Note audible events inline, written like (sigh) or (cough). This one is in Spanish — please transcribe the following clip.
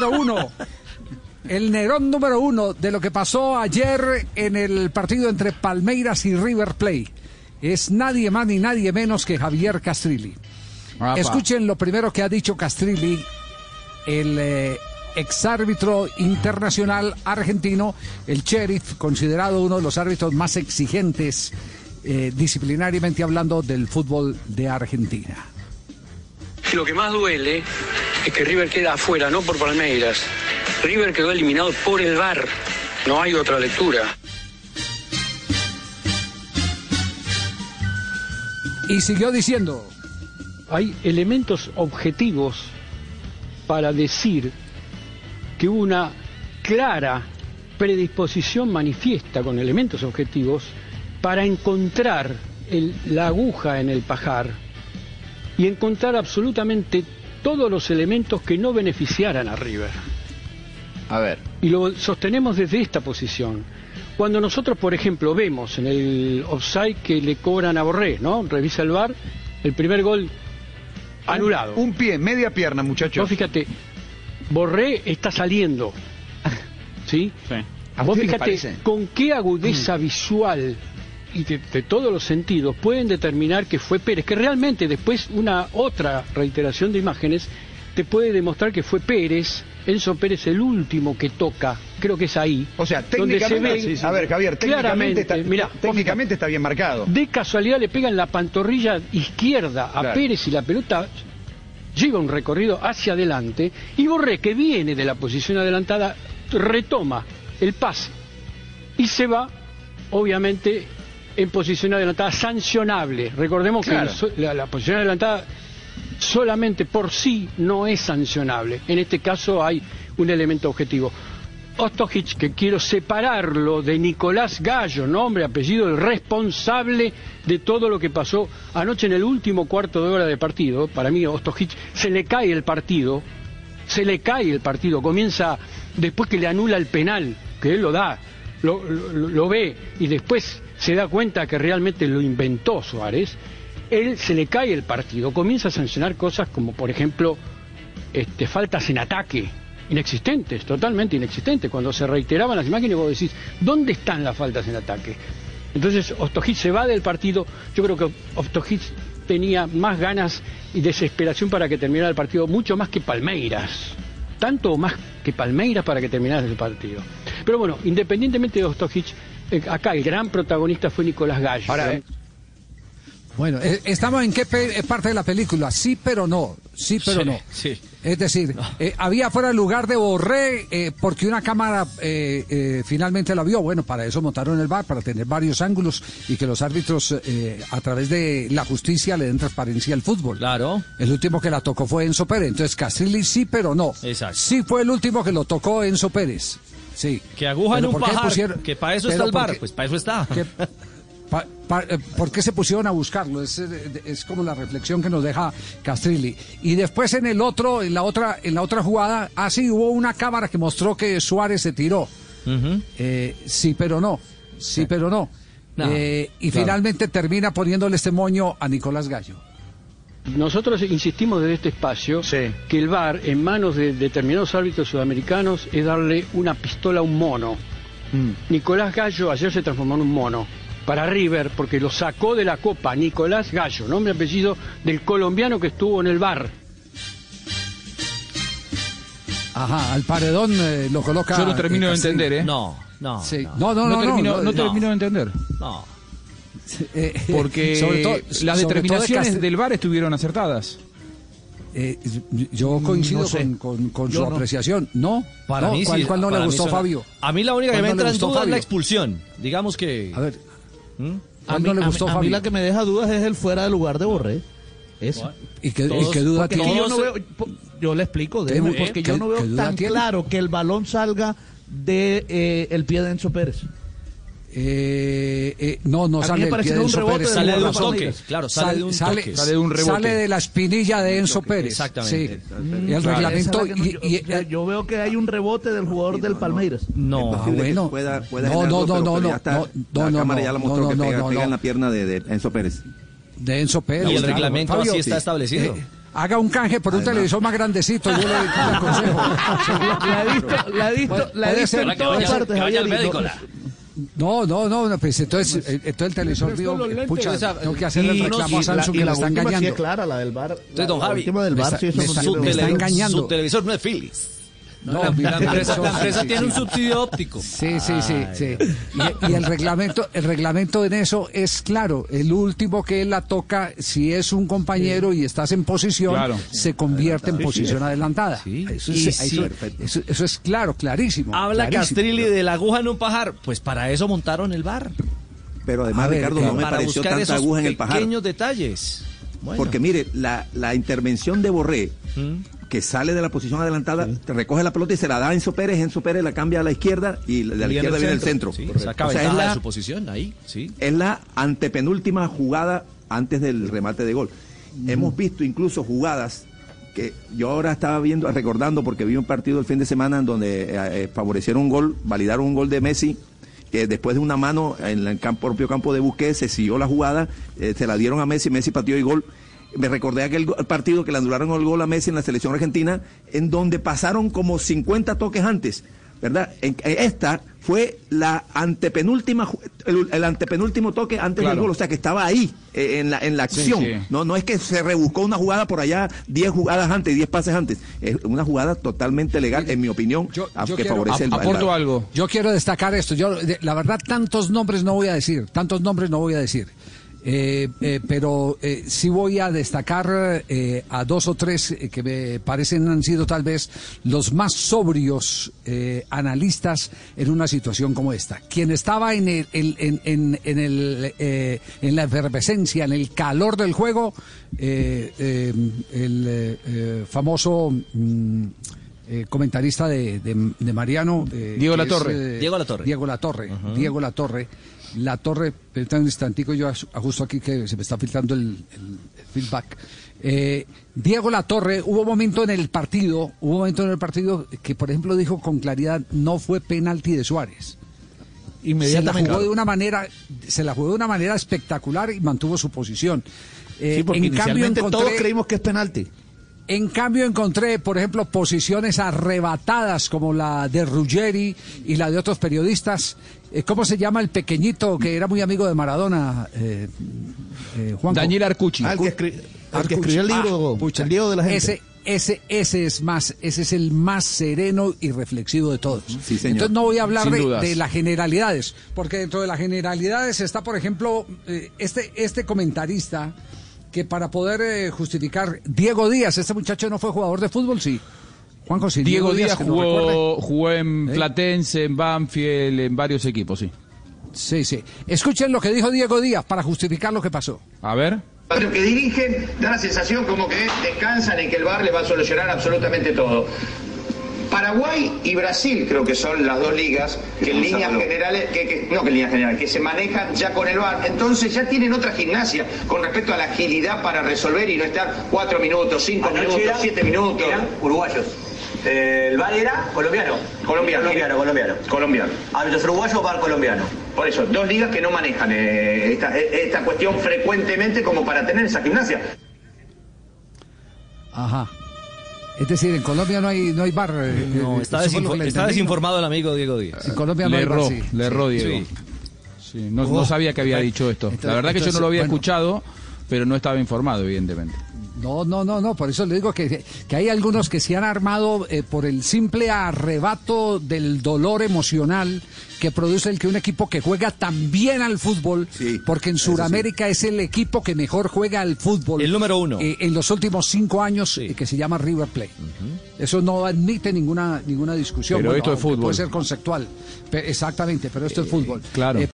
número uno. El Nerón número uno de lo que pasó ayer en el partido entre Palmeiras y River Plate. Es nadie más ni nadie menos que Javier Castrilli. Apa. Escuchen lo primero que ha dicho Castrilli, el eh, exárbitro internacional argentino, el sheriff, considerado uno de los árbitros más exigentes eh, disciplinariamente hablando del fútbol de Argentina. Y lo que más duele es que River queda afuera, no por Palmeiras. River quedó eliminado por el VAR. No hay otra lectura. Y siguió diciendo, hay elementos objetivos para decir que hubo una clara predisposición manifiesta con elementos objetivos para encontrar el- la aguja en el pajar y encontrar absolutamente todos los elementos que no beneficiaran a River. A ver. Y lo sostenemos desde esta posición. Cuando nosotros, por ejemplo, vemos en el offside que le cobran a Borré, ¿no? Revisa el VAR, el primer gol anulado. Un pie, media pierna, muchachos. Vos fíjate, Borré está saliendo. ¿Sí? ¿A Vos fíjate con qué agudeza visual y de, de todos los sentidos pueden determinar que fue Pérez, que realmente después una otra reiteración de imágenes te puede demostrar que fue Pérez, Enzo Pérez el último que toca, creo que es ahí. O sea, donde se técnicamente, a ver, Javier, técnicamente, está, mirá, técnicamente está bien marcado. de casualidad le pegan la pantorrilla izquierda a Claro. Pérez y la pelota lleva un recorrido hacia adelante y Borré, que viene de la posición adelantada, retoma el pase y se va, obviamente, en posición adelantada sancionable. Recordemos Claro. que la, la posición adelantada solamente por sí no es sancionable. En este caso hay un elemento objetivo. Ostojic, que quiero separarlo de Nicolás Gallo, nombre, apellido, el responsable de todo lo que pasó anoche en el último cuarto de hora de partido. Para mí, Ostojic se le cae el partido, se le cae el partido, comienza después que le anula el penal, que él lo da, lo, lo- lo ve y después se da cuenta que realmente lo inventó Suárez, él se le cae el partido, comienza a sancionar cosas como por ejemplo este, faltas en ataque, inexistentes, totalmente inexistentes. Cuando se reiteraban las imágenes vos decís, ¿dónde están las faltas en ataque? Entonces Ostojic se va del partido, yo creo que Ostojic tenía más ganas y desesperación para que terminara el partido, mucho más que Palmeiras, tanto más que Palmeiras para que terminara el partido. Pero bueno, independientemente de Ostojic, acá el gran protagonista fue Nicolás Gallo. Ahora, ¿eh? Bueno, eh, ¿estamos en qué eh, parte de la película? Sí, pero no. Sí, pero Sí, no. sí. Es decir, eh, había fuera el lugar de Borré eh, porque una cámara eh, eh, finalmente la vio. Bueno, para eso montaron el bar, para tener varios ángulos y que los árbitros eh, a través de la justicia le den transparencia al fútbol. Claro. El último que la tocó fue Enzo Pérez. Entonces, Castrilli sí, pero no. Exacto. Sí fue el último que lo tocó Enzo Pérez. Sí. Que aguja en un ¿por qué pajar, pusieron- que para eso pero está el ¿por bar, qué- pues para eso está. que- pa- pa- eh, ¿Por qué se pusieron a buscarlo? Es, eh, es como la reflexión que nos deja Castrilli. Y después en el otro, en la otra, en la otra jugada, ah sí, hubo una cámara que mostró que Suárez se tiró. Eh, sí, pero no. Sí, pero no. No, Eh, y claro. finalmente termina poniéndole este moño a Nicolás Gallo. Nosotros insistimos desde este espacio que el VAR en manos de determinados árbitros sudamericanos es darle una pistola a un mono. Nicolás Gallo ayer se transformó en un mono para River porque lo sacó de la copa Nicolás Gallo, nombre y apellido del colombiano que estuvo en el VAR. Ajá, al paredón eh, lo coloca. Yo no termino eh, de entender, ¿eh? No, no. Sí. No, no, no, no, termino, no, no no. termino de entender. No. Porque (laughs) sobre todo- las sobre todo de determinaciones del VAR estuvieron acertadas. Eh, yo coincido No sé. con, con- con su no. apreciación. No, Para no, mí ¿cuál, sí, cuál no para le mí gustó, Fabio? A mí la única que ¿Cuál me entra en duda es la expulsión. Digamos que. A ver, ¿Mm? A ¿cuál mí, no le a mí- gustó, a mí Fabio? la que me deja dudas es el fuera de lugar de Borré. Eso. ¿Y qué, y Todos- qué duda tiene? yo no veo, yo le explico, ¿Qué- déjeme, qué- porque yo no veo tan tiene? claro que el balón salga de eh, el pie de Enzo Pérez. Eh, eh, no, no sale del pie que de un Enzo rebote Pérez. del Sale de un toque, claro, sale de un sale, toque. Sale de un rebote. sale de la espinilla de Enzo Pérez. Exactamente. Sí. Mm, Y el claro. reglamento. No- y- y- yo, sea, yo veo que hay un rebote del jugador del Palmeiras. No. Ah, bueno. pueda, pueda No, no, no, pero- no, no, no, la no, cámara no, ya la no, mostró no, que no, pega, no, pega en no. la pierna de, de Enzo Pérez. de Enzo Pérez. Y el reglamento así está establecido. eh, Haga un canje por un televisor más grandecito, yo le, le aconsejo. (laughs) La he visto, la he visto, la he visto en todas partes, que vaya al médico, no- la- No, no, no, no, pues entonces, eh, entonces el televisor eh, pucha, tengo que hacerle el reclamo a Samsung que la está engañando. clara, la del bar. Entonces, don Javi, última del me bar, me no está- engañando. Su televisor no es Philips. No, la, la empresa, la empresa sí, tiene sí. un subsidio óptico. Sí, sí, sí, sí. Y, y el reglamento, el reglamento en eso es claro. El último que la toca, si es un compañero y estás en posición, Claro. se convierte en posición adelantada. Sí. Eso, es, sí. eso- eso- eso es claro, clarísimo. Habla clarísimo. Castrilli de la aguja en un pajar. Pues para eso montaron el bar. Pero además, ver, Ricardo, claro, no me para pareció buscar tanta esos aguja en el pajar. pequeños detalles. Bueno. Porque mire, la, la intervención de Borré, Mm. Que sale de la posición adelantada, recoge la pelota y se la da a Enzo Pérez, Enzo Pérez la cambia a la izquierda y de la izquierda viene el centro. Sí, saca O sea, es la- de su posición ahí, sí. es la antepenúltima jugada antes del remate de gol. Hemos visto incluso jugadas que yo ahora estaba viendo, recordando, porque vi un partido el fin de semana en donde eh, eh, favorecieron un gol, validaron un gol de Messi, que después de una mano en el campo- propio campo de Busquets se siguió la jugada, eh, se la dieron a Messi, Messi pateó y gol. Me recordé aquel partido que le anularon el gol a Messi en la selección argentina, en donde pasaron como 50 toques antes. ¿verdad? En- eh, esta fue la antepenúltima, el, el antepenúltimo toque antes Claro. del gol, o sea que estaba ahí, eh, en la, en la acción. sí. No, no es que se rebuscó una jugada por allá 10 jugadas antes, 10 pases antes. Es una jugada totalmente legal, en mi opinión, yo- a- yo que quiero- favorece el Ap- Aporto el- algo. Yo quiero destacar esto. Yo, de- la verdad, tantos nombres no voy a decir. Tantos nombres no voy a decir. Eh, eh, pero eh, sí voy a destacar eh, a dos o tres eh, que me parecen han sido tal vez los más sobrios eh, analistas en una situación como esta. Quien estaba en el, en, en- en el, eh, en la efervescencia, en el calor del juego, eh, eh, el famoso mm, eh, comentarista de, de- de Mariano. eh, Diego que Latorre. es, Diego Latorre. Diego Latorre. Diego Latorre. La Torre, permítame un instantico, yo aj- ajusto aquí que se me está filtrando el, el- el feedback. Eh, Diego Latorre, hubo un momento en el partido, hubo un momento en el partido que, por ejemplo, dijo con claridad, no fue penalti de Suárez. Se la Inmediatamente. jugó de una manera, se la jugó de una manera espectacular y mantuvo su posición. Eh, Sí, porque en cambio inicialmente todos encontré, creímos que es penalti. En cambio encontré, por ejemplo, posiciones arrebatadas como la de Ruggeri y la de otros periodistas. Eh, ¿Cómo se llama el pequeñito que era muy amigo de Maradona? Eh, eh, Juanjo? Daniel Arcucci. Ah, el que, escri- el que Arcucci. escribió el libro, Ah, pucha, el libro de la gente. Ese, ese, ese es más, ese es el más sereno y reflexivo de todos. Sí, señor. Entonces no voy a hablar de, de las generalidades, porque dentro de las generalidades está, por ejemplo, eh, este, este comentarista que para poder eh, justificar Diego Díaz, este muchacho no fue jugador de fútbol, sí. Juanjo, sí. Diego Díaz que nos recuerde. jugó, jugó en ¿Eh? Platense, en Banfield, en varios equipos, sí. Sí, sí. Escuchen lo que dijo Diego Díaz para justificar lo que pasó. A ver. Los que dirigen da la sensación como que descansan en que el VAR le va a solucionar absolutamente todo. Paraguay y Brasil creo que son las dos ligas que en líneas generales, que, que- no que en líneas generales, que se manejan ya con el VAR. Entonces ya tienen otra gimnasia con respecto a la agilidad para resolver y no estar cuatro minutos, cinco Anoche minutos, eran- siete minutos. Eran uruguayos. Eh, el VAR era colombiano. Colombiano. Colombiano, colombiano. Colombiano. Árbitros uruguayos, VAR colombiano. Por eso, dos ligas que no manejan eh, esta, esta cuestión frecuentemente como para tener esa gimnasia. Ajá. Es decir, en Colombia no hay, no hay bar. eh, No, eh, está, desinfo- está desinformado el amigo Diego Díaz. En Colombia no Le hay bar, erró, sí. le erró. Diego. Sí. Sí, no, Oh. no sabía que había dicho esto. Entonces- la verdad que yo no lo había bueno. escuchado, pero no estaba informado, evidentemente. No, no, no, no, por eso le digo que, que hay algunos que se han armado eh, por el simple arrebato del dolor emocional que produce el que un equipo que juega tan bien al fútbol, Sí, porque en Sudamérica es el equipo que mejor juega al fútbol. El número uno. eh, en los últimos cinco años, Sí. eh, que se llama River Plate. Eso no admite ninguna, ninguna discusión. Pero esto es fútbol. Puede ser conceptual. Exactamente, pero esto es fútbol. claro. Eh,